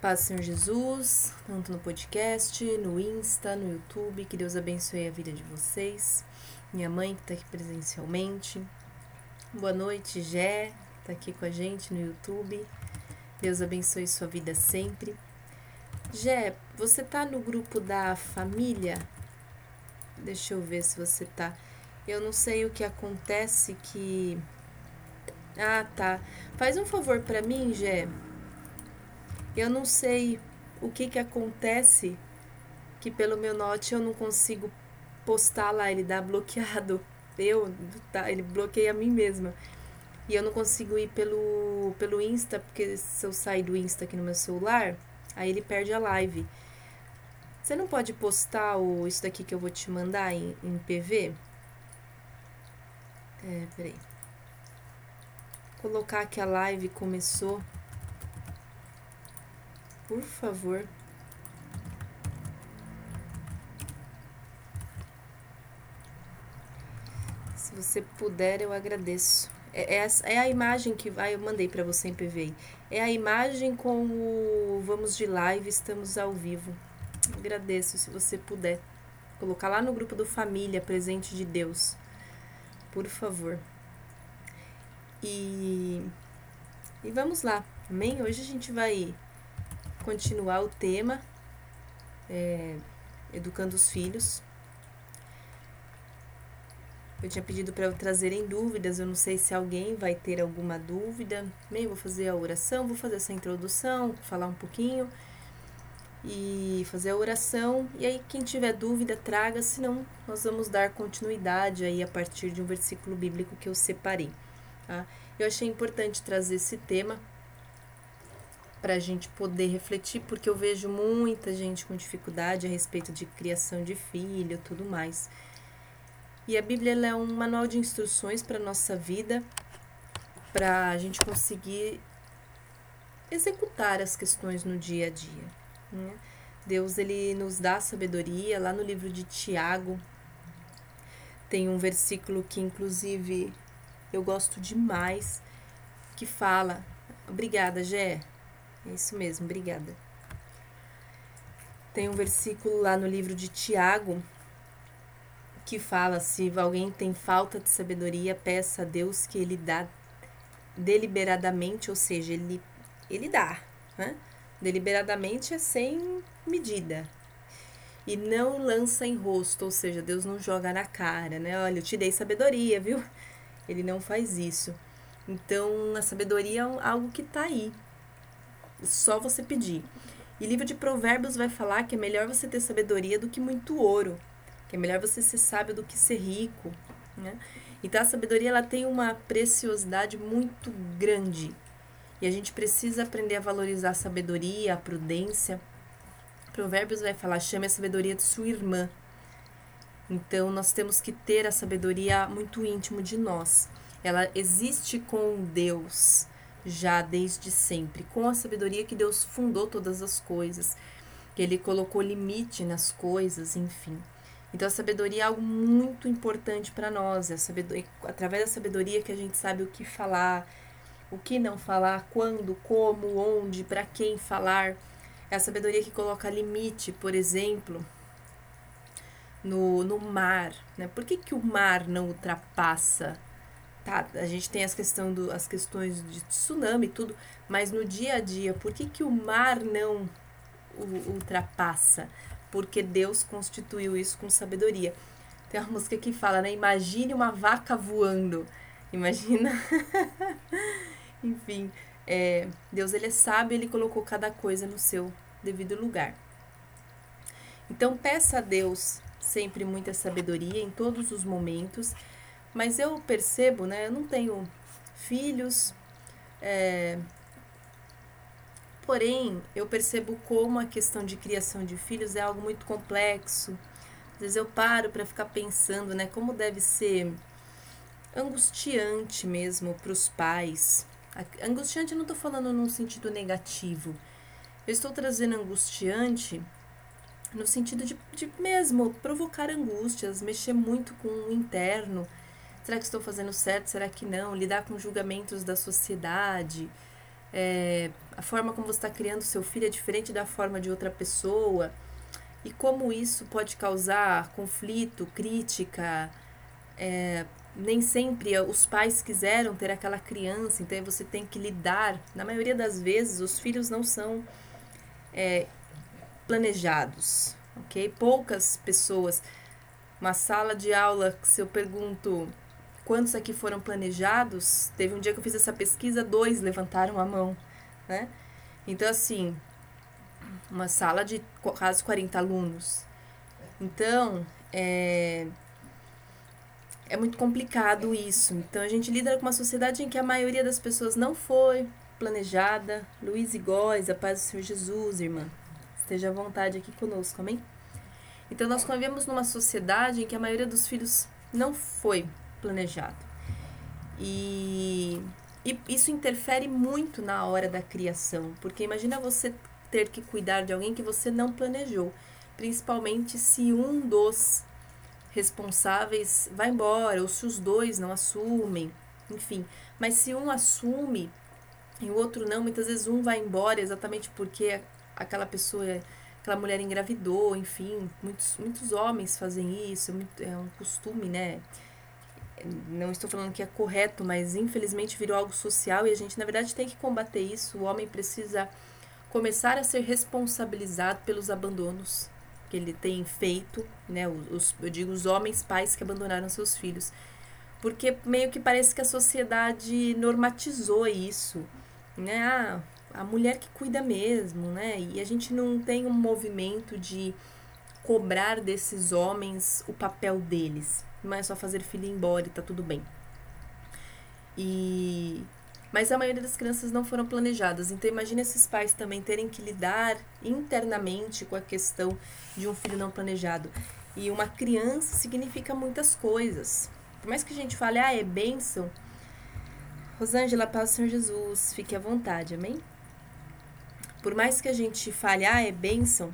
Paz, Senhor Jesus, tanto no podcast, no Insta, no YouTube. Que Deus abençoe a vida de vocês. Minha mãe que está aqui presencialmente. Boa noite, Gé, está aqui com a gente no YouTube. Deus abençoe sua vida sempre. Gé, você tá no grupo da família? Deixa eu ver se você tá. Eu não sei o que acontece que. Ah, tá. Faz um favor para mim, Gé. Eu não sei o que que acontece que pelo meu note eu não consigo postar lá, ele dá bloqueado. Eu, tá, ele bloqueia a mim mesma. E eu não consigo ir pelo, pelo Insta, porque se eu sair do Insta aqui no meu celular, aí ele perde a live. Você não pode postar o, isso daqui que eu vou te mandar em, em PV? É, peraí. Colocar que a live começou. Por favor. Se você puder, eu agradeço. É, é, é a imagem que vai, eu mandei para você em PVI. É a imagem com o vamos de live, estamos ao vivo. Agradeço se você puder colocar lá no grupo do família presente de Deus. Por favor. E e vamos lá. Amém? Hoje a gente vai continuar o tema é, educando os filhos. Eu tinha pedido para eu trazerem dúvidas, eu não sei se alguém vai ter alguma dúvida. Bem, vou fazer a oração, vou fazer essa introdução, falar um pouquinho e fazer a oração. E aí, quem tiver dúvida, traga, senão nós vamos dar continuidade aí a partir de um versículo bíblico que eu separei. Tá? Eu achei importante trazer esse tema para a gente poder refletir, porque eu vejo muita gente com dificuldade a respeito de criação de filho tudo mais. E a Bíblia é um manual de instruções para a nossa vida, para a gente conseguir executar as questões no dia a dia. Né? Deus ele nos dá sabedoria. Lá no livro de Tiago tem um versículo que inclusive eu gosto demais, que fala, obrigada, Gé, isso mesmo, obrigada. Tem um versículo lá no livro de Tiago que fala: se alguém tem falta de sabedoria, peça a Deus que ele dá deliberadamente, ou seja, ele, ele dá. Né? Deliberadamente é sem medida. E não lança em rosto, ou seja, Deus não joga na cara, né? Olha, eu te dei sabedoria, viu? Ele não faz isso. Então, a sabedoria é algo que está aí, só você pedir. E livro de Provérbios vai falar que é melhor você ter sabedoria do que muito ouro, que é melhor você ser sábio do que ser rico, né? Então a sabedoria ela tem uma preciosidade muito grande. E a gente precisa aprender a valorizar a sabedoria, a prudência. Provérbios vai falar: chame a sabedoria de sua irmã. Então nós temos que ter a sabedoria muito íntimo de nós. Ela existe com Deus já desde sempre, com a sabedoria que Deus fundou todas as coisas, que Ele colocou limite nas coisas, enfim. Então a sabedoria é algo muito importante para nós, é através da sabedoria que a gente sabe o que falar, o que não falar, quando, como, onde, para quem falar. É a sabedoria que coloca limite, por exemplo, no, no mar. Né? Por que, que o mar não ultrapassa Tá, a gente tem as, questão do, as questões de tsunami e tudo, mas no dia a dia, por que, que o mar não o, ultrapassa? Porque Deus constituiu isso com sabedoria. Tem uma música que fala, né? Imagine uma vaca voando. Imagina. Enfim, é, Deus ele é sábio, ele colocou cada coisa no seu devido lugar. Então peça a Deus sempre muita sabedoria em todos os momentos mas eu percebo, né? Eu não tenho filhos, é, porém eu percebo como a questão de criação de filhos é algo muito complexo. Às vezes eu paro para ficar pensando, né? Como deve ser angustiante mesmo para os pais. Angustiante eu não estou falando num sentido negativo. Eu estou trazendo angustiante no sentido de, de mesmo provocar angústias, mexer muito com o interno Será que estou fazendo certo? Será que não? Lidar com julgamentos da sociedade. é, a forma como você está criando seu filho é diferente da forma de outra pessoa e como isso pode causar conflito, crítica. É, nem sempre os pais quiseram ter aquela criança, então você tem que lidar. Na maioria das vezes, os filhos não são é, planejados, ok? Poucas pessoas. Uma sala de aula, se eu pergunto quantos aqui foram planejados, teve um dia que eu fiz essa pesquisa, dois levantaram a mão, né? Então, assim, uma sala de quase 40 alunos. Então, é, é muito complicado isso. Então, a gente lida com uma sociedade em que a maioria das pessoas não foi planejada. Luiz e Góes, a paz do Senhor Jesus, irmã. Esteja à vontade aqui conosco, amém? Então, nós convivemos numa sociedade em que a maioria dos filhos não foi planejado. E, e isso interfere muito na hora da criação, porque imagina você ter que cuidar de alguém que você não planejou, principalmente se um dos responsáveis vai embora ou se os dois não assumem, enfim. Mas se um assume e o outro não, muitas vezes um vai embora exatamente porque aquela pessoa, aquela mulher engravidou, enfim, muitos, muitos homens fazem isso, é, um costume, né? Não estou falando que é correto, mas infelizmente virou algo social e a gente, na verdade, tem que combater isso. O homem precisa começar a ser responsabilizado pelos abandonos que ele tem feito, né? Os, eu digo os homens pais que abandonaram seus filhos. Porque meio que parece que a sociedade normatizou isso, né? Ah, a mulher que cuida mesmo, né? E a gente não tem um movimento de cobrar desses homens o papel deles. Não é só fazer filho ir embora e tá tudo bem. E mas a maioria das crianças não foram planejadas. Então imagine esses pais também terem que lidar internamente com a questão de um filho não planejado. E uma criança significa muitas coisas. Por mais que a gente fale, ah, é bênção. Rosângela, paz do Senhor Jesus, fique à vontade, amém? Por mais que a gente fale, ah, é bênção,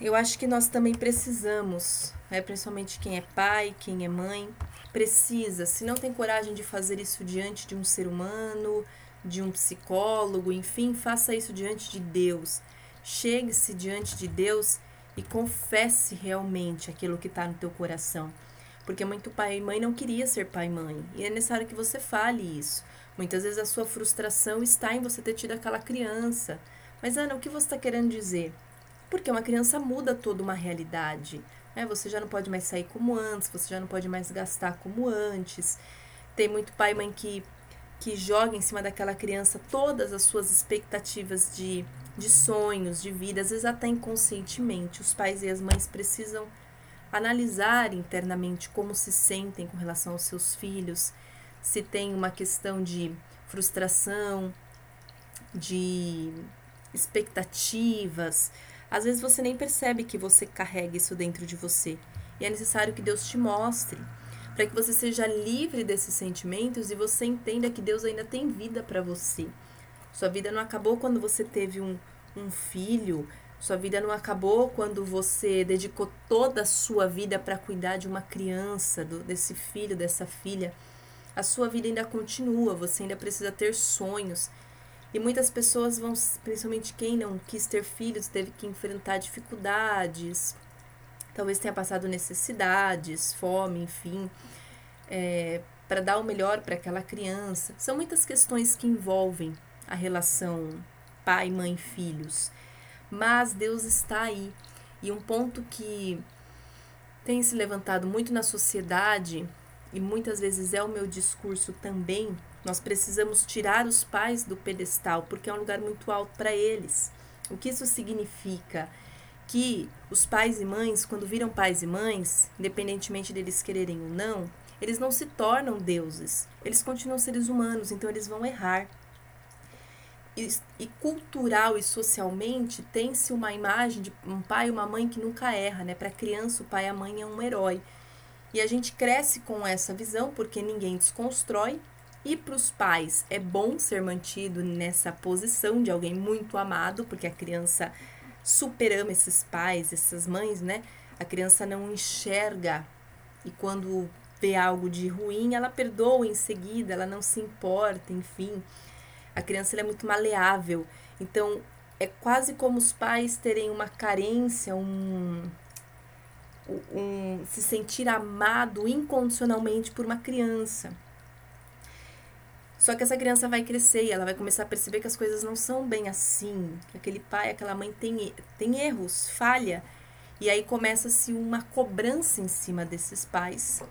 eu acho que nós também precisamos, né, principalmente quem é pai, quem é mãe, precisa, se não tem coragem de fazer isso diante de um ser humano, de um psicólogo, enfim, faça isso diante de Deus. Chegue-se diante de Deus e confesse realmente aquilo que está no teu coração. Porque muito pai e mãe não queria ser pai e mãe. E é necessário que você fale isso. Muitas vezes a sua frustração está em você ter tido aquela criança. Mas, Ana, o que você está querendo dizer? Porque uma criança muda toda uma realidade. Né? Você já não pode mais sair como antes, você já não pode mais gastar como antes. Tem muito pai e mãe que, que joga em cima daquela criança todas as suas expectativas de, de sonhos, de vida, às vezes até inconscientemente. Os pais e as mães precisam analisar internamente como se sentem com relação aos seus filhos, se tem uma questão de frustração, de expectativas, às vezes você nem percebe que você carrega isso dentro de você. E é necessário que Deus te mostre, para que você seja livre desses sentimentos e você entenda que Deus ainda tem vida para você. Sua vida não acabou quando você teve um, um filho, sua vida não acabou quando você dedicou toda a sua vida para cuidar de uma criança, do, desse filho, dessa filha. A sua vida ainda continua, você ainda precisa ter sonhos e muitas pessoas vão, principalmente quem não quis ter filhos, teve que enfrentar dificuldades, talvez tenha passado necessidades, fome, enfim, é, para dar o melhor para aquela criança. São muitas questões que envolvem a relação pai, mãe, filhos. Mas Deus está aí. E um ponto que tem se levantado muito na sociedade, e muitas vezes é o meu discurso também, nós precisamos tirar os pais do pedestal, porque é um lugar muito alto para eles. O que isso significa? Que os pais e mães, quando viram pais e mães, independentemente deles quererem ou não, eles não se tornam deuses. Eles continuam seres humanos, então eles vão errar. E, e cultural e socialmente tem-se uma imagem de um pai e uma mãe que nunca erra, né? Para criança, o pai e a mãe é um herói. E a gente cresce com essa visão porque ninguém desconstrói e para os pais é bom ser mantido nessa posição de alguém muito amado, porque a criança super ama esses pais, essas mães, né? A criança não enxerga e quando vê algo de ruim, ela perdoa em seguida, ela não se importa, enfim. A criança é muito maleável. Então, é quase como os pais terem uma carência, um, um se sentir amado incondicionalmente por uma criança. Só que essa criança vai crescer e ela vai começar a perceber que as coisas não são bem assim, que aquele pai, aquela mãe tem, tem erros, falha. E aí começa-se uma cobrança em cima desses pais,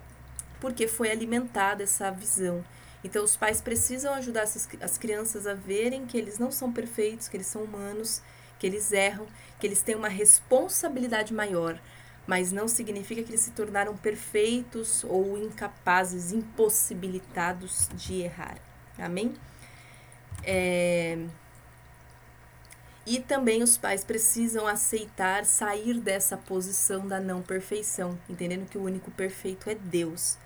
porque foi alimentada essa visão. Então, os pais precisam ajudar essas, as crianças a verem que eles não são perfeitos, que eles são humanos, que eles erram, que eles têm uma responsabilidade maior, mas não significa que eles se tornaram perfeitos ou incapazes, impossibilitados de errar. Amém? É... E também os pais precisam aceitar sair dessa posição da não perfeição, entendendo que o único perfeito é Deus.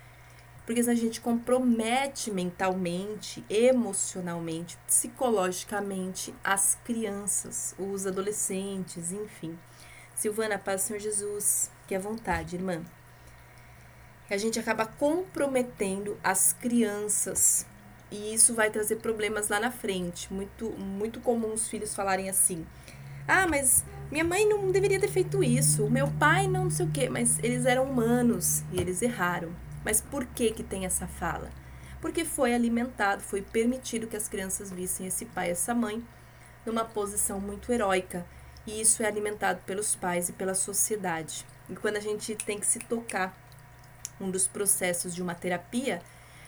Porque se a gente compromete mentalmente, emocionalmente, psicologicamente as crianças, os adolescentes, enfim. Silvana, paz Senhor Jesus, que é vontade, irmã. A gente acaba comprometendo as crianças e isso vai trazer problemas lá na frente. Muito, muito comum os filhos falarem assim: ah, mas minha mãe não deveria ter feito isso, o meu pai não, não sei o quê, mas eles eram humanos e eles erraram. Mas por que que tem essa fala? Porque foi alimentado, foi permitido que as crianças vissem esse pai essa mãe numa posição muito heróica. E isso é alimentado pelos pais e pela sociedade. E quando a gente tem que se tocar, um dos processos de uma terapia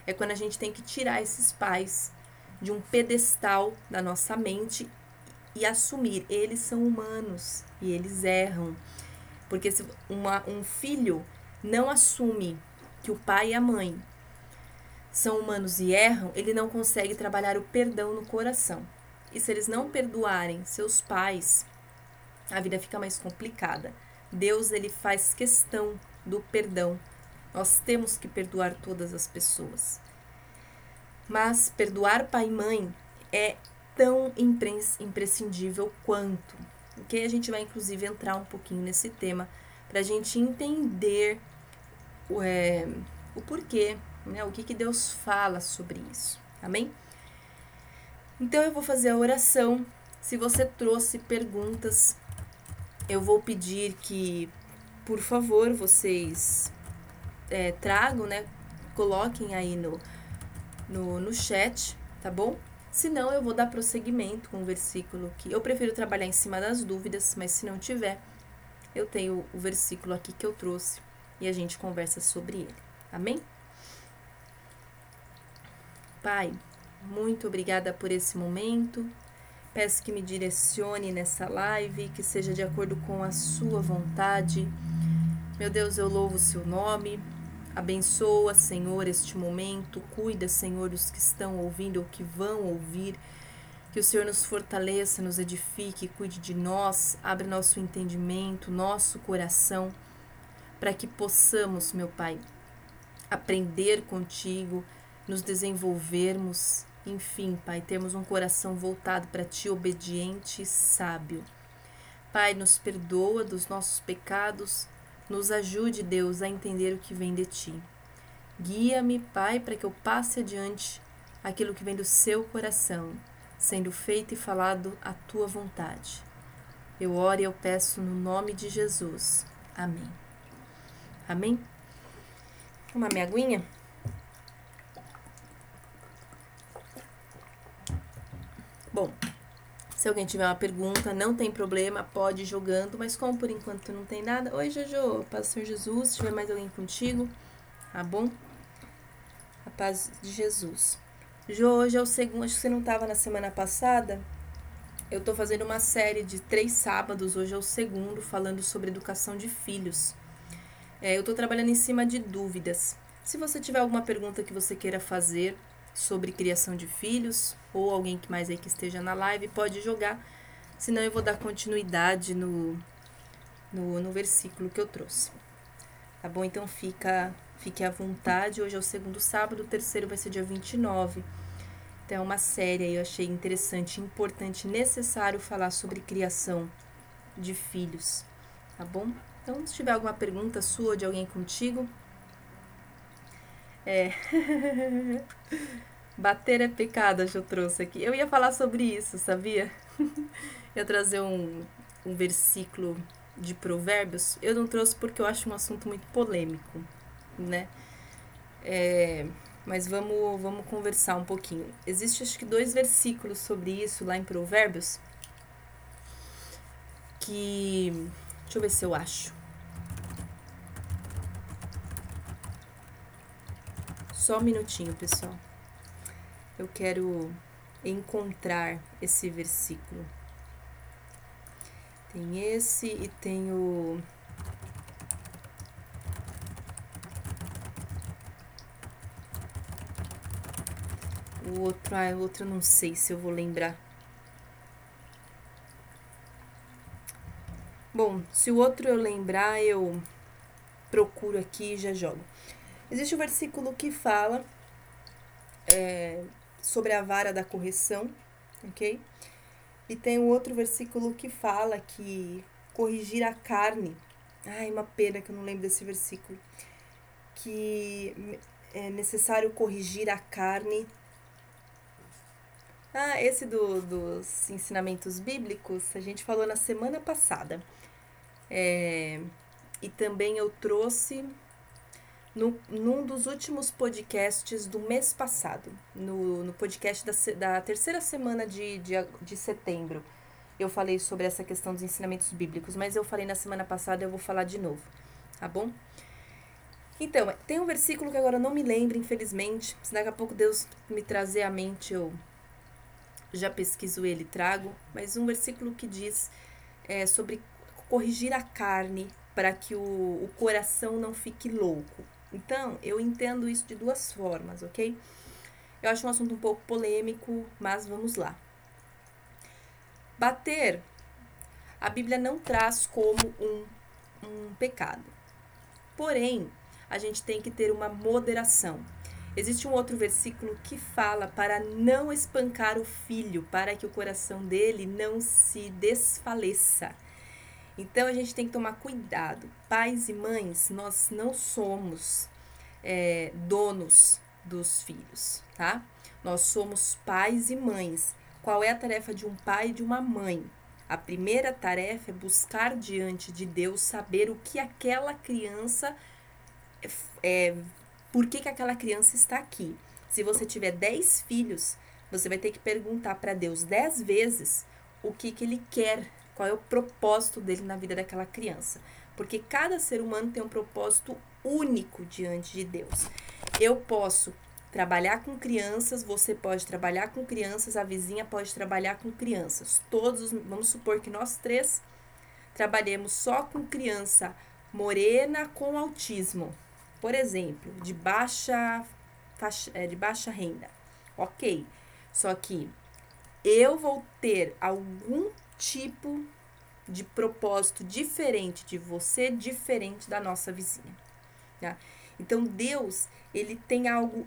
é quando a gente tem que tirar esses pais de um pedestal da nossa mente e assumir, eles são humanos e eles erram. Porque se uma, um filho não assume que o pai e a mãe são humanos e erram, ele não consegue trabalhar o perdão no coração. E se eles não perdoarem seus pais, a vida fica mais complicada. Deus ele faz questão do perdão. Nós temos que perdoar todas as pessoas. Mas perdoar pai e mãe é tão imprescindível quanto. Ok? A gente vai inclusive entrar um pouquinho nesse tema para a gente entender é, o porquê, né? O que, que Deus fala sobre isso. Amém? Então eu vou fazer a oração. Se você trouxe perguntas, eu vou pedir que, por favor, vocês é, tragam, né? Coloquem aí no, no, no chat, tá bom? Se não, eu vou dar prosseguimento com o versículo que eu prefiro trabalhar em cima das dúvidas, mas se não tiver, eu tenho o versículo aqui que eu trouxe e a gente conversa sobre ele. Amém? Pai, muito obrigada por esse momento. Peço que me direcione nessa live, que seja de acordo com a sua vontade. Meu Deus, eu louvo o seu nome. Abençoa, Senhor, este momento. Cuida, Senhor, os que estão ouvindo ou que vão ouvir. Que o Senhor nos fortaleça, nos edifique, cuide de nós, abre nosso entendimento, nosso coração para que possamos, meu Pai, aprender contigo, nos desenvolvermos, enfim, Pai, termos um coração voltado para Ti, obediente e sábio. Pai, nos perdoa dos nossos pecados, nos ajude, Deus, a entender o que vem de Ti. Guia-me, Pai, para que eu passe adiante aquilo que vem do seu coração, sendo feito e falado a tua vontade. Eu oro e eu peço no nome de Jesus. Amém. Amém? Uma minha aguinha? Bom, se alguém tiver uma pergunta, não tem problema, pode ir jogando, mas como por enquanto não tem nada. Oi, Jojo, paz do Senhor Jesus, se tiver mais alguém contigo, tá bom? A paz de Jesus. Jo, hoje é o segundo, acho que você não estava na semana passada. Eu tô fazendo uma série de três sábados, hoje é o segundo, falando sobre educação de filhos. É, eu estou trabalhando em cima de dúvidas. Se você tiver alguma pergunta que você queira fazer sobre criação de filhos, ou alguém que mais aí que esteja na live, pode jogar. Senão eu vou dar continuidade no, no, no versículo que eu trouxe. Tá bom? Então fica, fique à vontade. Hoje é o segundo sábado, o terceiro vai ser dia 29. Então é uma série aí, eu achei interessante, importante, necessário falar sobre criação de filhos. Tá bom? Então, se tiver alguma pergunta sua de alguém contigo. É. Bater é pecado, eu trouxe aqui. Eu ia falar sobre isso, sabia? eu trazer um, um versículo de provérbios. Eu não trouxe porque eu acho um assunto muito polêmico, né? É, mas vamos, vamos conversar um pouquinho. Existe acho que dois versículos sobre isso lá em Provérbios. Que. Deixa eu ver se eu acho. Só um minutinho, pessoal. Eu quero encontrar esse versículo. Tem esse e tem o. O outro, ah, o outro eu não sei se eu vou lembrar. Bom, se o outro eu lembrar, eu procuro aqui e já jogo. Existe um versículo que fala é, sobre a vara da correção, ok? E tem um outro versículo que fala que corrigir a carne. Ai, uma pena que eu não lembro desse versículo. Que é necessário corrigir a carne. Ah, esse do, dos ensinamentos bíblicos a gente falou na semana passada. É, e também eu trouxe no, num dos últimos podcasts do mês passado, no, no podcast da, da terceira semana de, de, de setembro. Eu falei sobre essa questão dos ensinamentos bíblicos, mas eu falei na semana passada e eu vou falar de novo, tá bom? Então, tem um versículo que agora eu não me lembro, infelizmente. Se daqui a pouco Deus me trazer à mente, eu já pesquiso ele trago. Mas um versículo que diz é, sobre corrigir a carne para que o, o coração não fique louco. Então, eu entendo isso de duas formas, ok? Eu acho um assunto um pouco polêmico, mas vamos lá. Bater, a Bíblia não traz como um, um pecado. Porém, a gente tem que ter uma moderação. Existe um outro versículo que fala para não espancar o filho, para que o coração dele não se desfaleça. Então a gente tem que tomar cuidado. Pais e mães, nós não somos é, donos dos filhos, tá? Nós somos pais e mães. Qual é a tarefa de um pai e de uma mãe? A primeira tarefa é buscar diante de Deus saber o que aquela criança é, por que, que aquela criança está aqui. Se você tiver 10 filhos, você vai ter que perguntar para Deus 10 vezes o que, que ele quer qual é o propósito dele na vida daquela criança. Porque cada ser humano tem um propósito único diante de Deus. Eu posso trabalhar com crianças, você pode trabalhar com crianças, a vizinha pode trabalhar com crianças. Todos, vamos supor que nós três trabalhemos só com criança morena com autismo, por exemplo, de baixa faixa, é, de baixa renda. OK. Só que eu vou ter algum tipo de propósito diferente de você, diferente da nossa vizinha. Tá? Então Deus, ele tem algo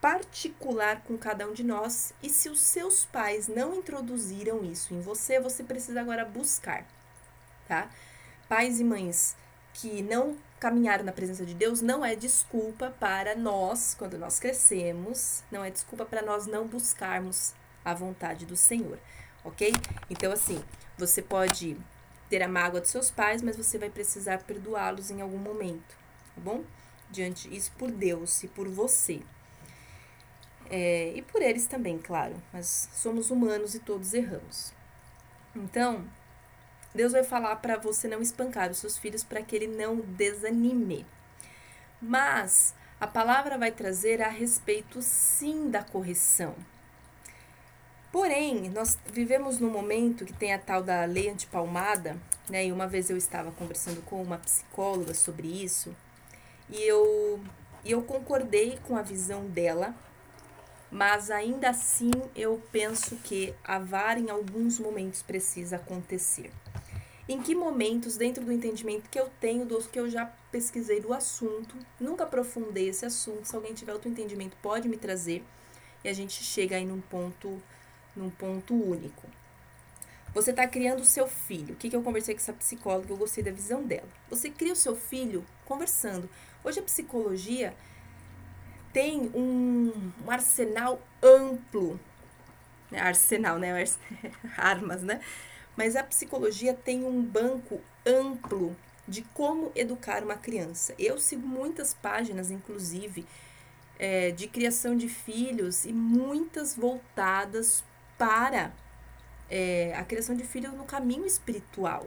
particular com cada um de nós, e se os seus pais não introduziram isso em você, você precisa agora buscar, tá? Pais e mães que não caminharam na presença de Deus não é desculpa para nós, quando nós crescemos, não é desculpa para nós não buscarmos a vontade do Senhor ok? Então, assim, você pode ter a mágoa dos seus pais, mas você vai precisar perdoá-los em algum momento, tá bom? Diante isso por Deus e por você. É, e por eles também, claro, mas somos humanos e todos erramos. Então, Deus vai falar para você não espancar os seus filhos para que ele não desanime. Mas a palavra vai trazer a respeito sim da correção. Porém, nós vivemos num momento que tem a tal da lei antipalmada, né? E uma vez eu estava conversando com uma psicóloga sobre isso, e eu, e eu concordei com a visão dela, mas ainda assim eu penso que a vara em alguns momentos precisa acontecer. Em que momentos, dentro do entendimento que eu tenho, do que eu já pesquisei do assunto, nunca aprofundei esse assunto, se alguém tiver outro entendimento pode me trazer, e a gente chega aí num ponto num ponto único. Você está criando o seu filho. O que, que eu conversei com essa psicóloga? Eu gostei da visão dela. Você cria o seu filho conversando. Hoje a psicologia tem um, um arsenal amplo, né? arsenal, né? Armas, né? Mas a psicologia tem um banco amplo de como educar uma criança. Eu sigo muitas páginas, inclusive, é, de criação de filhos e muitas voltadas para é, a criação de filhos no caminho espiritual.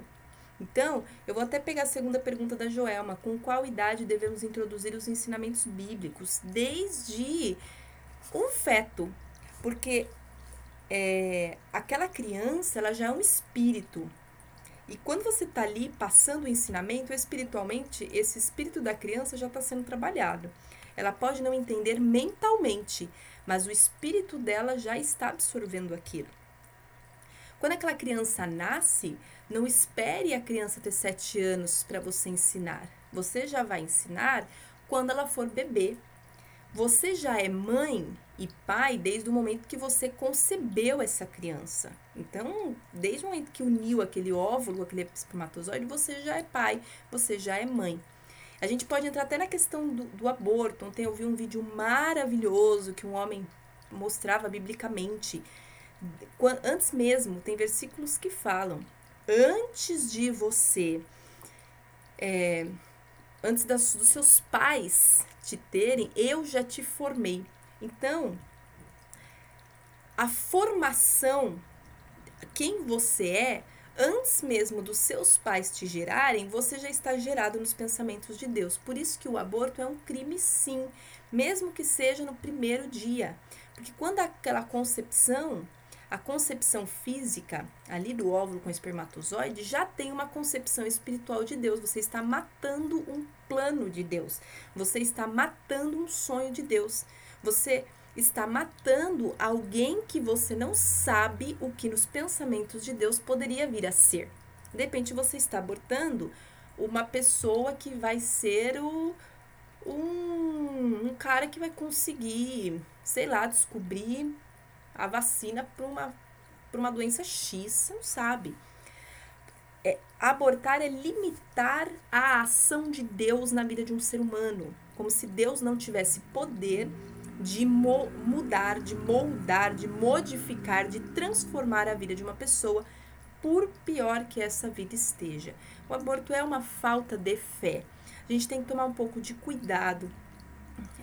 Então, eu vou até pegar a segunda pergunta da Joelma: com qual idade devemos introduzir os ensinamentos bíblicos? Desde um feto, porque é, aquela criança ela já é um espírito. E quando você está ali passando o ensinamento, espiritualmente, esse espírito da criança já está sendo trabalhado. Ela pode não entender mentalmente, mas o espírito dela já está absorvendo aquilo. Quando aquela criança nasce, não espere a criança ter sete anos para você ensinar. Você já vai ensinar quando ela for bebê. Você já é mãe e pai desde o momento que você concebeu essa criança. Então, desde o momento que uniu aquele óvulo, aquele espermatozoide, você já é pai, você já é mãe. A gente pode entrar até na questão do, do aborto. Ontem eu vi um vídeo maravilhoso que um homem mostrava biblicamente. Antes mesmo, tem versículos que falam antes de você, é, antes das, dos seus pais te terem, eu já te formei. Então, a formação, quem você é, antes mesmo dos seus pais te gerarem, você já está gerado nos pensamentos de Deus. Por isso que o aborto é um crime, sim, mesmo que seja no primeiro dia. Porque quando aquela concepção a concepção física ali do óvulo com espermatozoide já tem uma concepção espiritual de Deus. Você está matando um plano de Deus. Você está matando um sonho de Deus. Você está matando alguém que você não sabe o que nos pensamentos de Deus poderia vir a ser. De repente você está abortando uma pessoa que vai ser o, um, um cara que vai conseguir, sei lá, descobrir a vacina para uma, uma doença X, você não sabe. É, abortar é limitar a ação de Deus na vida de um ser humano, como se Deus não tivesse poder de mo mudar, de moldar, de modificar, de transformar a vida de uma pessoa, por pior que essa vida esteja. O aborto é uma falta de fé. A gente tem que tomar um pouco de cuidado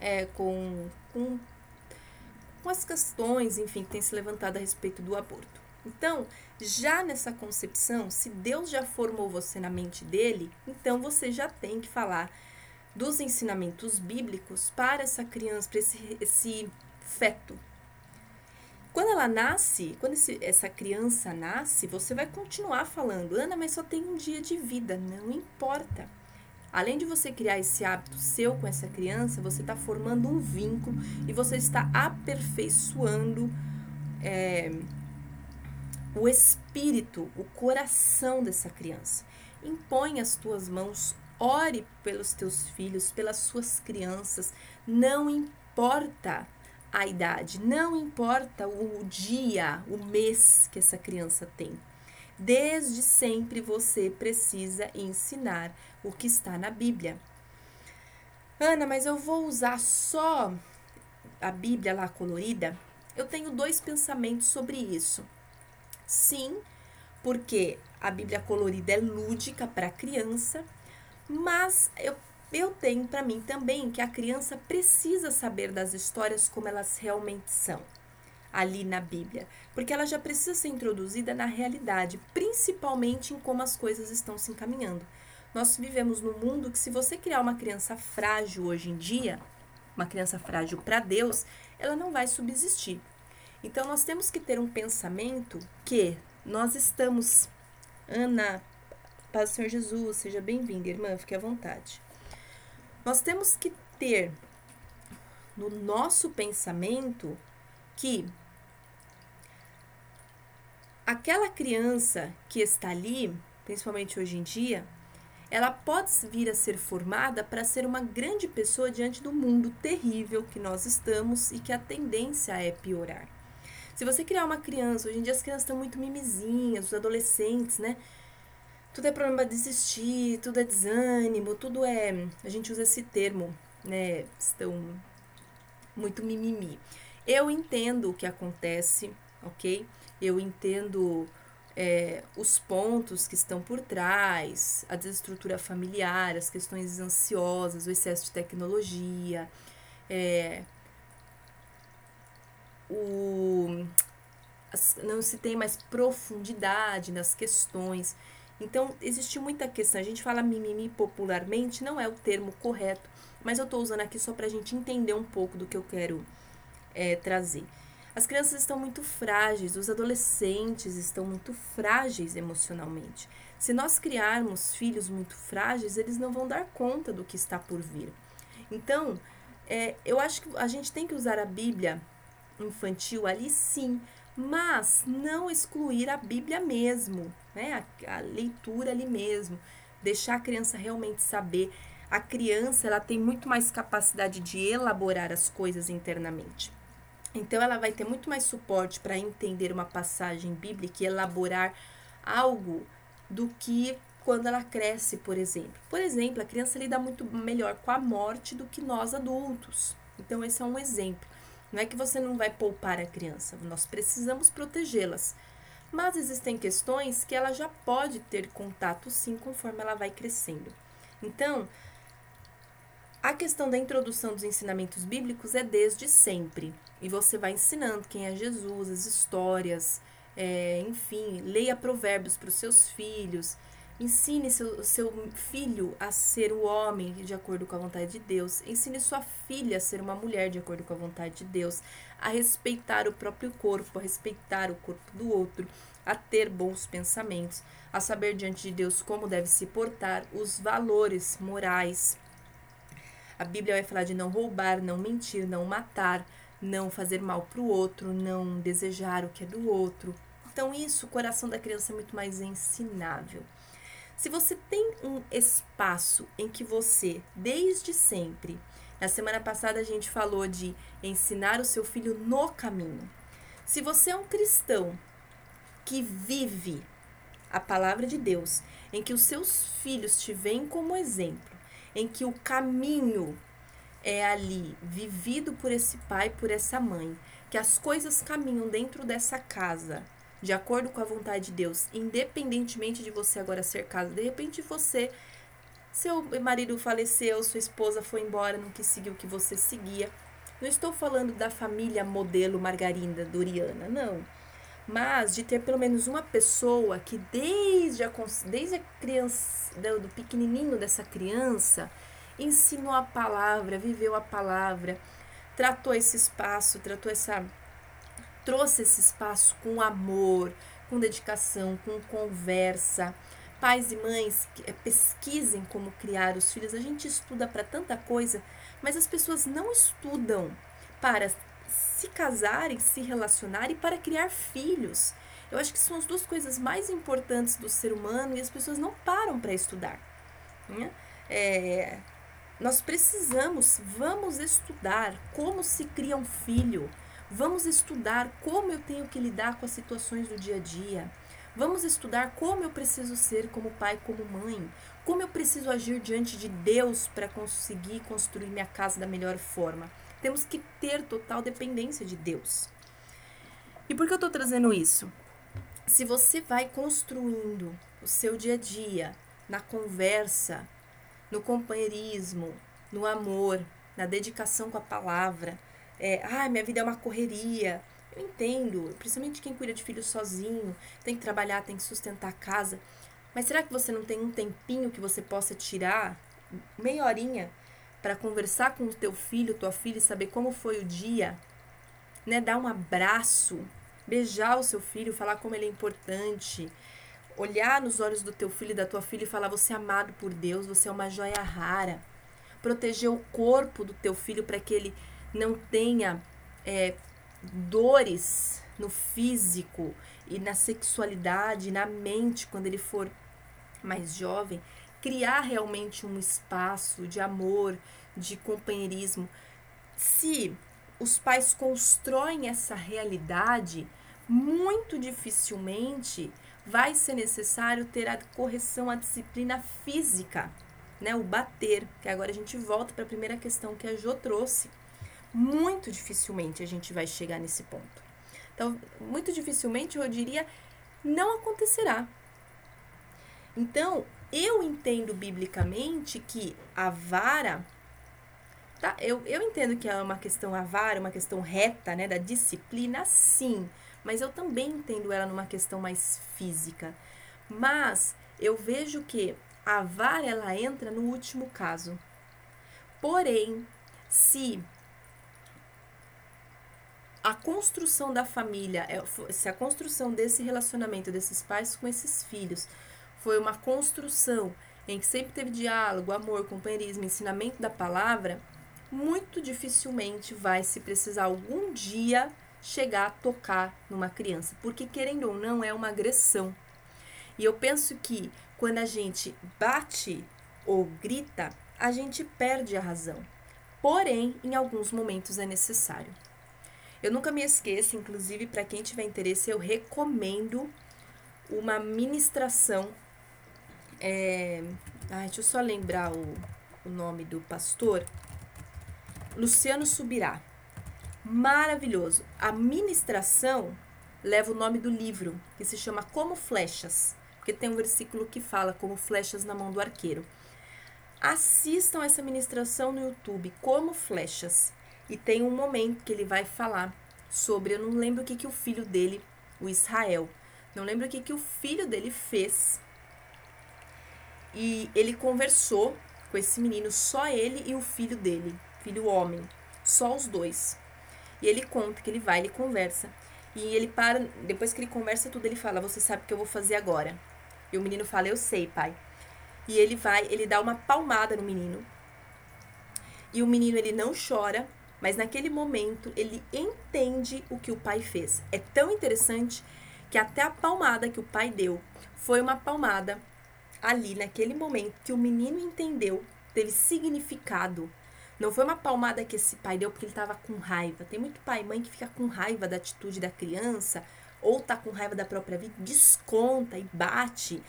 é, com, com com as questões, enfim, que tem se levantado a respeito do aborto. Então, já nessa concepção, se Deus já formou você na mente dele, então você já tem que falar dos ensinamentos bíblicos para essa criança, para esse, esse feto. Quando ela nasce, quando esse, essa criança nasce, você vai continuar falando, Ana, mas só tem um dia de vida. Não importa. Além de você criar esse hábito seu com essa criança, você está formando um vínculo e você está aperfeiçoando é, o espírito, o coração dessa criança. Impõe as tuas mãos, ore pelos teus filhos, pelas suas crianças. Não importa a idade, não importa o dia, o mês que essa criança tem. Desde sempre você precisa ensinar o que está na Bíblia. Ana, mas eu vou usar só a Bíblia lá colorida? Eu tenho dois pensamentos sobre isso. Sim, porque a Bíblia colorida é lúdica para a criança, mas eu, eu tenho para mim também que a criança precisa saber das histórias como elas realmente são ali na Bíblia, porque ela já precisa ser introduzida na realidade, principalmente em como as coisas estão se encaminhando. Nós vivemos num mundo que, se você criar uma criança frágil hoje em dia, uma criança frágil para Deus, ela não vai subsistir. Então, nós temos que ter um pensamento que nós estamos. Ana, Paz do Senhor Jesus, seja bem-vinda, irmã, fique à vontade. Nós temos que ter no nosso pensamento que aquela criança que está ali, principalmente hoje em dia, ela pode vir a ser formada para ser uma grande pessoa diante do mundo terrível que nós estamos e que a tendência é piorar. Se você criar uma criança, hoje em dia as crianças estão muito mimizinhas, os adolescentes, né? Tudo é problema de desistir, tudo é desânimo, tudo é. A gente usa esse termo, né? Estão muito mimimi. Eu entendo o que acontece, ok? Eu entendo é, os pontos que estão por trás, a desestrutura familiar, as questões ansiosas, o excesso de tecnologia, é, o, as, não se tem mais profundidade nas questões. Então, existe muita questão. A gente fala mimimi popularmente, não é o termo correto, mas eu estou usando aqui só para a gente entender um pouco do que eu quero é, trazer. As crianças estão muito frágeis, os adolescentes estão muito frágeis emocionalmente. Se nós criarmos filhos muito frágeis, eles não vão dar conta do que está por vir. Então, é, eu acho que a gente tem que usar a Bíblia infantil ali sim, mas não excluir a Bíblia mesmo, né? A, a, leitura ali mesmo, deixar a criança realmente saber. A criança ela tem muito mais capacidade de elaborar as coisas internamente. Então ela vai ter muito mais suporte para entender uma passagem bíblica e elaborar algo do que quando ela cresce, por exemplo. Por exemplo, a criança lida muito melhor com a morte do que nós adultos. Então esse é um exemplo. Não é que você não vai poupar a criança, nós precisamos protegê-las. Mas existem questões que ela já pode ter contato sim conforme ela vai crescendo. Então, a questão da introdução dos ensinamentos bíblicos é desde sempre. E você vai ensinando quem é Jesus, as histórias, é, enfim, leia provérbios para os seus filhos. Ensine seu, seu filho a ser o homem de acordo com a vontade de Deus. Ensine sua filha a ser uma mulher de acordo com a vontade de Deus. A respeitar o próprio corpo, a respeitar o corpo do outro, a ter bons pensamentos, a saber diante de Deus como deve se portar, os valores morais a Bíblia vai falar de não roubar, não mentir, não matar, não fazer mal para o outro, não desejar o que é do outro. Então, isso, o coração da criança é muito mais ensinável. Se você tem um espaço em que você, desde sempre, na semana passada a gente falou de ensinar o seu filho no caminho. Se você é um cristão que vive a palavra de Deus, em que os seus filhos te veem como exemplo, em que o caminho é ali vivido por esse pai, por essa mãe, que as coisas caminham dentro dessa casa de acordo com a vontade de Deus, independentemente de você agora ser casa. De repente você seu marido faleceu, sua esposa foi embora, não quis seguir o que você seguia. Não estou falando da família modelo Margarida Doriana, não. Mas de ter pelo menos uma pessoa que desde a, desde a criança, do pequenininho dessa criança, ensinou a palavra, viveu a palavra, tratou esse espaço, tratou essa trouxe esse espaço com amor, com dedicação, com conversa. Pais e mães eh, pesquisem como criar os filhos. A gente estuda para tanta coisa, mas as pessoas não estudam para se casarem, se relacionarem para criar filhos. Eu acho que são as duas coisas mais importantes do ser humano e as pessoas não param para estudar. Né? É, nós precisamos, vamos estudar como se cria um filho, vamos estudar como eu tenho que lidar com as situações do dia a dia, vamos estudar como eu preciso ser como pai, como mãe, como eu preciso agir diante de Deus para conseguir construir minha casa da melhor forma. Temos que ter total dependência de Deus. E por que eu estou trazendo isso? Se você vai construindo o seu dia a dia na conversa, no companheirismo, no amor, na dedicação com a palavra, é, ah, minha vida é uma correria. Eu entendo, principalmente quem cuida de filhos sozinho, tem que trabalhar, tem que sustentar a casa. Mas será que você não tem um tempinho que você possa tirar, meia horinha, para conversar com o teu filho, tua filha e saber como foi o dia, né? Dar um abraço, beijar o seu filho, falar como ele é importante, olhar nos olhos do teu filho e da tua filha e falar você é amado por Deus, você é uma joia rara. Proteger o corpo do teu filho para que ele não tenha é, dores no físico e na sexualidade, na mente quando ele for mais jovem criar realmente um espaço de amor, de companheirismo. Se os pais constroem essa realidade, muito dificilmente vai ser necessário ter a correção à disciplina física, né? O bater, que agora a gente volta para a primeira questão que a Jo trouxe. Muito dificilmente a gente vai chegar nesse ponto. Então, muito dificilmente eu diria não acontecerá. Então, eu entendo biblicamente que a vara Tá? Eu, eu entendo que é uma questão avara, uma questão reta, né, da disciplina, sim, mas eu também entendo ela numa questão mais física. Mas eu vejo que a vara ela entra no último caso. Porém, se a construção da família, é, se a construção desse relacionamento desses pais com esses filhos foi uma construção em que sempre teve diálogo, amor, companheirismo, ensinamento da palavra, muito dificilmente vai se precisar algum dia chegar a tocar numa criança, porque querendo ou não é uma agressão. E eu penso que quando a gente bate ou grita, a gente perde a razão. Porém, em alguns momentos é necessário. Eu nunca me esqueço, inclusive para quem tiver interesse, eu recomendo uma ministração. É... Ai, deixa eu só lembrar o, o nome do pastor. Luciano Subirá. Maravilhoso. A ministração leva o nome do livro, que se chama Como Flechas, porque tem um versículo que fala como flechas na mão do arqueiro. Assistam essa ministração no YouTube, Como Flechas, e tem um momento que ele vai falar sobre, eu não lembro o que, que o filho dele, o Israel, não lembro o que, que o filho dele fez. E ele conversou com esse menino, só ele e o filho dele filho homem, só os dois. E ele conta que ele vai, ele conversa. E ele para, depois que ele conversa tudo, ele fala: Você sabe o que eu vou fazer agora? E o menino fala: Eu sei, pai. E ele vai, ele dá uma palmada no menino. E o menino ele não chora, mas naquele momento ele entende o que o pai fez. É tão interessante que até a palmada que o pai deu foi uma palmada ali naquele momento que o menino entendeu, teve significado não foi uma palmada que esse pai deu porque ele estava com raiva. Tem muito pai e mãe que fica com raiva da atitude da criança ou tá com raiva da própria vida, desconta e bate.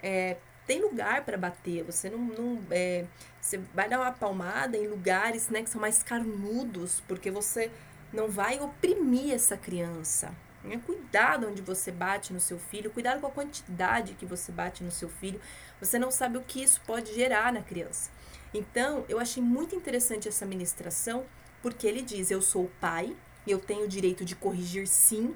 É, tem lugar para bater. Você não, não é, você vai dar uma palmada em lugares né, que são mais carnudos, porque você não vai oprimir essa criança. Né? Cuidado onde você bate no seu filho, cuidado com a quantidade que você bate no seu filho. Você não sabe o que isso pode gerar na criança. Então, eu achei muito interessante essa ministração, porque ele diz: Eu sou o pai e eu tenho o direito de corrigir sim.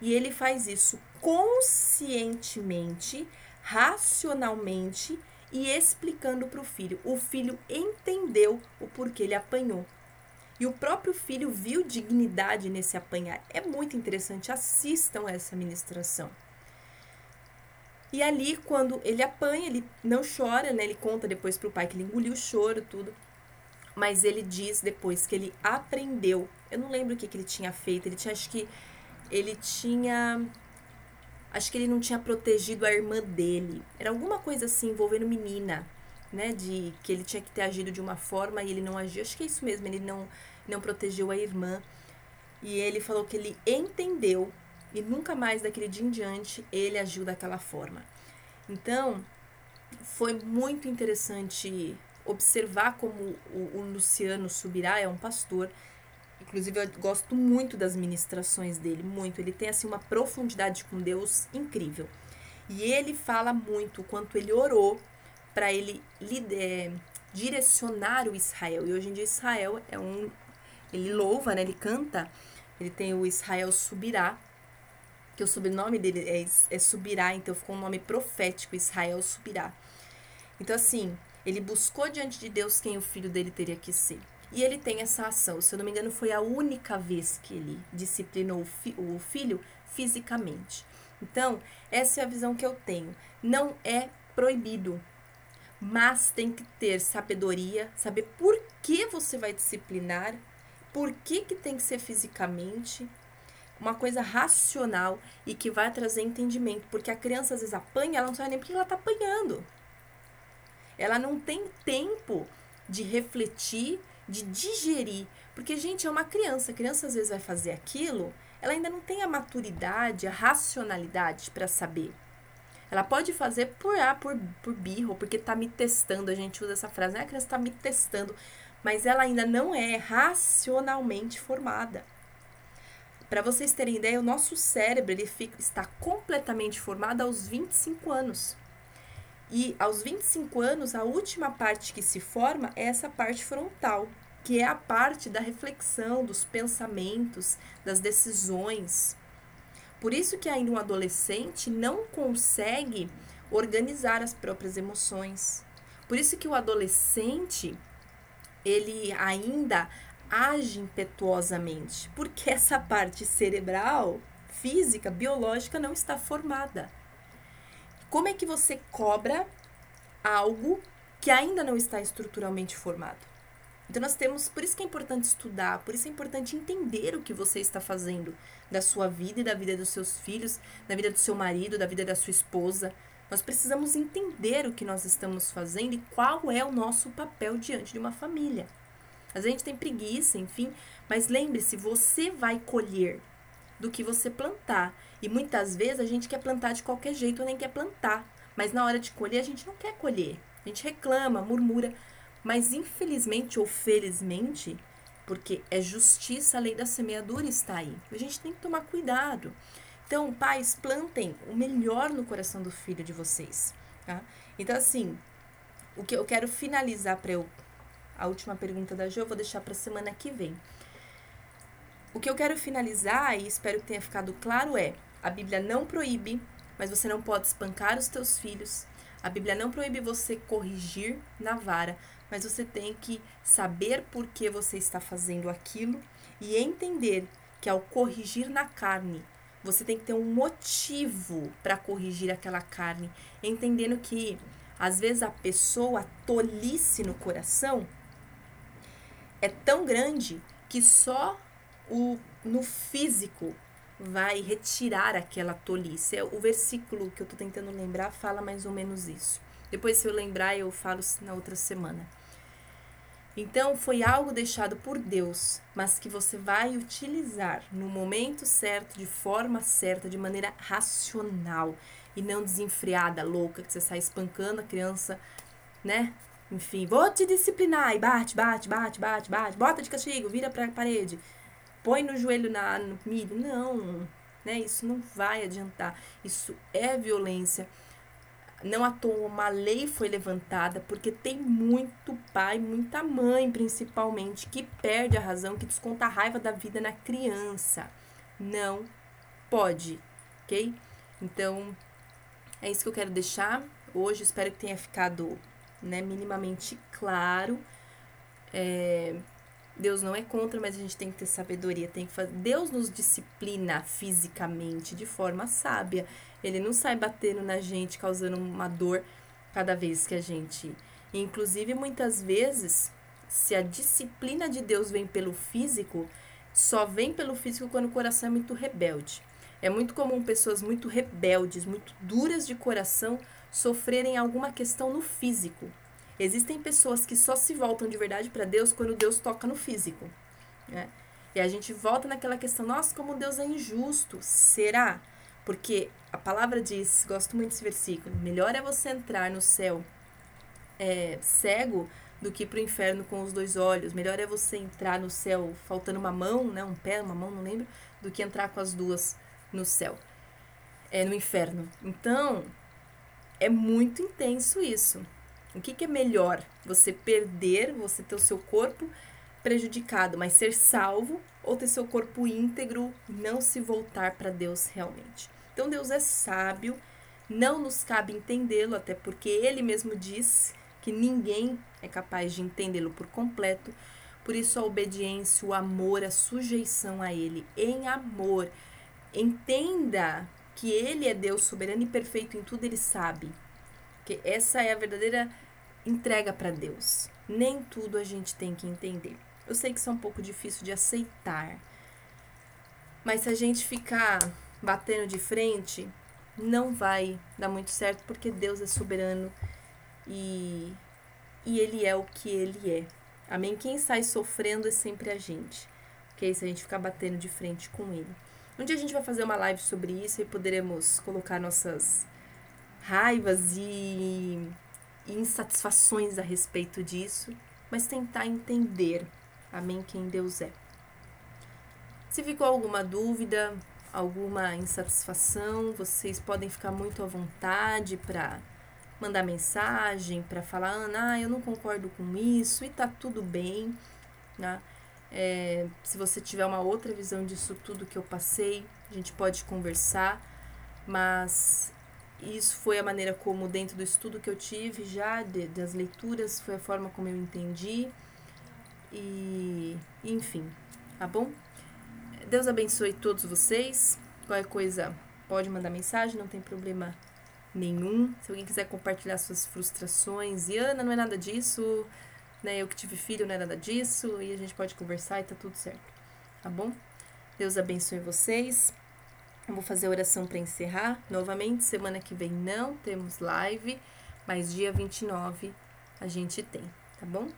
E ele faz isso conscientemente, racionalmente e explicando para o filho. O filho entendeu o porquê ele apanhou. E o próprio filho viu dignidade nesse apanhar. É muito interessante. Assistam essa ministração. E ali, quando ele apanha, ele não chora, né? Ele conta depois pro pai que ele engoliu o choro, tudo. Mas ele diz depois que ele aprendeu. Eu não lembro o que, que ele tinha feito. Ele tinha, acho que. Ele tinha. Acho que ele não tinha protegido a irmã dele. Era alguma coisa assim envolvendo menina, né? De que ele tinha que ter agido de uma forma e ele não agiu. Acho que é isso mesmo. Ele não, não protegeu a irmã. E ele falou que ele entendeu e nunca mais daquele dia em diante ele agiu daquela forma. Então, foi muito interessante observar como o, o Luciano Subirá é um pastor. Inclusive, eu gosto muito das ministrações dele, muito. Ele tem assim uma profundidade com Deus incrível. E ele fala muito o quanto ele orou para ele é, direcionar o Israel. E hoje em dia Israel é um ele louva, né? Ele canta. Ele tem o Israel Subirá, que o sobrenome dele é, é Subirá, então ficou um nome profético, Israel Subirá. Então, assim, ele buscou diante de Deus quem o filho dele teria que ser. E ele tem essa ação. Se eu não me engano, foi a única vez que ele disciplinou o, fi o filho fisicamente. Então, essa é a visão que eu tenho. Não é proibido, mas tem que ter sabedoria, saber por que você vai disciplinar, por que, que tem que ser fisicamente, uma coisa racional e que vai trazer entendimento, porque a criança às vezes apanha, ela não sabe nem porque ela está apanhando. Ela não tem tempo de refletir, de digerir, porque gente é uma criança, a criança às vezes vai fazer aquilo, ela ainda não tem a maturidade, a racionalidade para saber. Ela pode fazer por ah, por, por birro, porque tá me testando, a gente usa essa frase, né? A criança tá me testando, mas ela ainda não é racionalmente formada. Para vocês terem ideia, o nosso cérebro ele fica, está completamente formado aos 25 anos. E aos 25 anos, a última parte que se forma é essa parte frontal, que é a parte da reflexão, dos pensamentos, das decisões. Por isso que ainda um adolescente não consegue organizar as próprias emoções. Por isso que o adolescente ele ainda age impetuosamente, porque essa parte cerebral, física, biológica não está formada. Como é que você cobra algo que ainda não está estruturalmente formado? Então nós temos, por isso que é importante estudar, por isso é importante entender o que você está fazendo da sua vida e da vida dos seus filhos, da vida do seu marido, da vida da sua esposa. Nós precisamos entender o que nós estamos fazendo e qual é o nosso papel diante de uma família. Às vezes a gente tem preguiça, enfim, mas lembre-se, você vai colher do que você plantar. E muitas vezes a gente quer plantar de qualquer jeito nem quer plantar. Mas na hora de colher, a gente não quer colher. A gente reclama, murmura. Mas infelizmente ou felizmente, porque é justiça, a lei da semeadura está aí. A gente tem que tomar cuidado. Então, pais, plantem o melhor no coração do filho de vocês. Tá? Então, assim, o que eu quero finalizar para eu a última pergunta da Jo eu vou deixar para semana que vem. O que eu quero finalizar e espero que tenha ficado claro é: a Bíblia não proíbe, mas você não pode espancar os teus filhos. A Bíblia não proíbe você corrigir na vara, mas você tem que saber por que você está fazendo aquilo e entender que ao corrigir na carne, você tem que ter um motivo para corrigir aquela carne, entendendo que às vezes a pessoa tolice no coração é tão grande que só o no físico vai retirar aquela tolice. É o versículo que eu estou tentando lembrar fala mais ou menos isso. Depois, se eu lembrar, eu falo na outra semana. Então, foi algo deixado por Deus, mas que você vai utilizar no momento certo, de forma certa, de maneira racional e não desenfreada, louca, que você sai espancando a criança, né? Enfim, vou te disciplinar. E bate, bate, bate, bate, bate. Bota de castigo, vira pra parede. Põe no joelho na, no milho. Não, né? Isso não vai adiantar. Isso é violência. Não à toa uma lei foi levantada porque tem muito pai, muita mãe, principalmente, que perde a razão, que desconta a raiva da vida na criança. Não pode, ok? Então, é isso que eu quero deixar. Hoje espero que tenha ficado né, minimamente claro. É, Deus não é contra, mas a gente tem que ter sabedoria, tem que fazer. Deus nos disciplina fisicamente de forma sábia. Ele não sai batendo na gente, causando uma dor cada vez que a gente. Inclusive, muitas vezes, se a disciplina de Deus vem pelo físico, só vem pelo físico quando o coração é muito rebelde. É muito comum pessoas muito rebeldes, muito duras de coração, sofrerem alguma questão no físico. Existem pessoas que só se voltam de verdade para Deus quando Deus toca no físico. Né? E a gente volta naquela questão, nossa, como Deus é injusto. Será? Porque a palavra diz, gosto muito desse versículo, melhor é você entrar no céu é, cego do que para o inferno com os dois olhos. Melhor é você entrar no céu faltando uma mão, né, um pé, uma mão, não lembro, do que entrar com as duas no céu, é no inferno. Então, é muito intenso isso. O que, que é melhor? Você perder, você ter o seu corpo prejudicado, mas ser salvo, ou ter seu corpo íntegro não se voltar para Deus realmente. Então Deus é sábio, não nos cabe entendê-lo, até porque ele mesmo diz que ninguém é capaz de entendê-lo por completo. Por isso a obediência, o amor, a sujeição a ele em amor. Entenda que Ele é Deus soberano e perfeito em tudo, Ele sabe. Que essa é a verdadeira entrega para Deus. Nem tudo a gente tem que entender. Eu sei que isso é um pouco difícil de aceitar. Mas se a gente ficar batendo de frente, não vai dar muito certo, porque Deus é soberano e, e Ele é o que Ele é. Amém? Quem sai sofrendo é sempre a gente. Ok? Se a gente ficar batendo de frente com Ele. Um dia a gente vai fazer uma live sobre isso e poderemos colocar nossas raivas e, e insatisfações a respeito disso. mas tentar entender, amém, quem Deus é. Se ficou alguma dúvida, alguma insatisfação, vocês podem ficar muito à vontade para mandar mensagem, para falar, Ana, ah, eu não concordo com isso e tá tudo bem, né? É, se você tiver uma outra visão disso tudo que eu passei, a gente pode conversar, mas isso foi a maneira como, dentro do estudo que eu tive já, de, das leituras, foi a forma como eu entendi. E, enfim, tá bom? Deus abençoe todos vocês. Qualquer coisa, pode mandar mensagem, não tem problema nenhum. Se alguém quiser compartilhar suas frustrações, e Ana, não é nada disso, né? Eu que tive filho, não é nada disso, e a gente pode conversar e tá tudo certo. Tá bom? Deus abençoe vocês. Vou fazer a oração para encerrar. Novamente, semana que vem não temos live, mas dia 29 a gente tem, tá bom?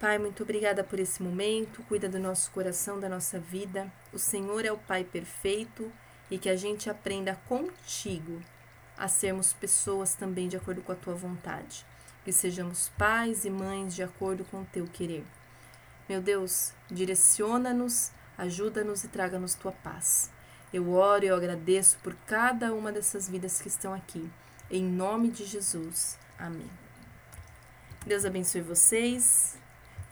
Pai, muito obrigada por esse momento. Cuida do nosso coração, da nossa vida. O Senhor é o Pai perfeito e que a gente aprenda contigo a sermos pessoas também de acordo com a tua vontade. Que sejamos pais e mães de acordo com o teu querer. Meu Deus, direciona-nos, ajuda-nos e traga-nos tua paz. Eu oro e eu agradeço por cada uma dessas vidas que estão aqui. Em nome de Jesus. Amém. Deus abençoe vocês.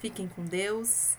Fiquem com Deus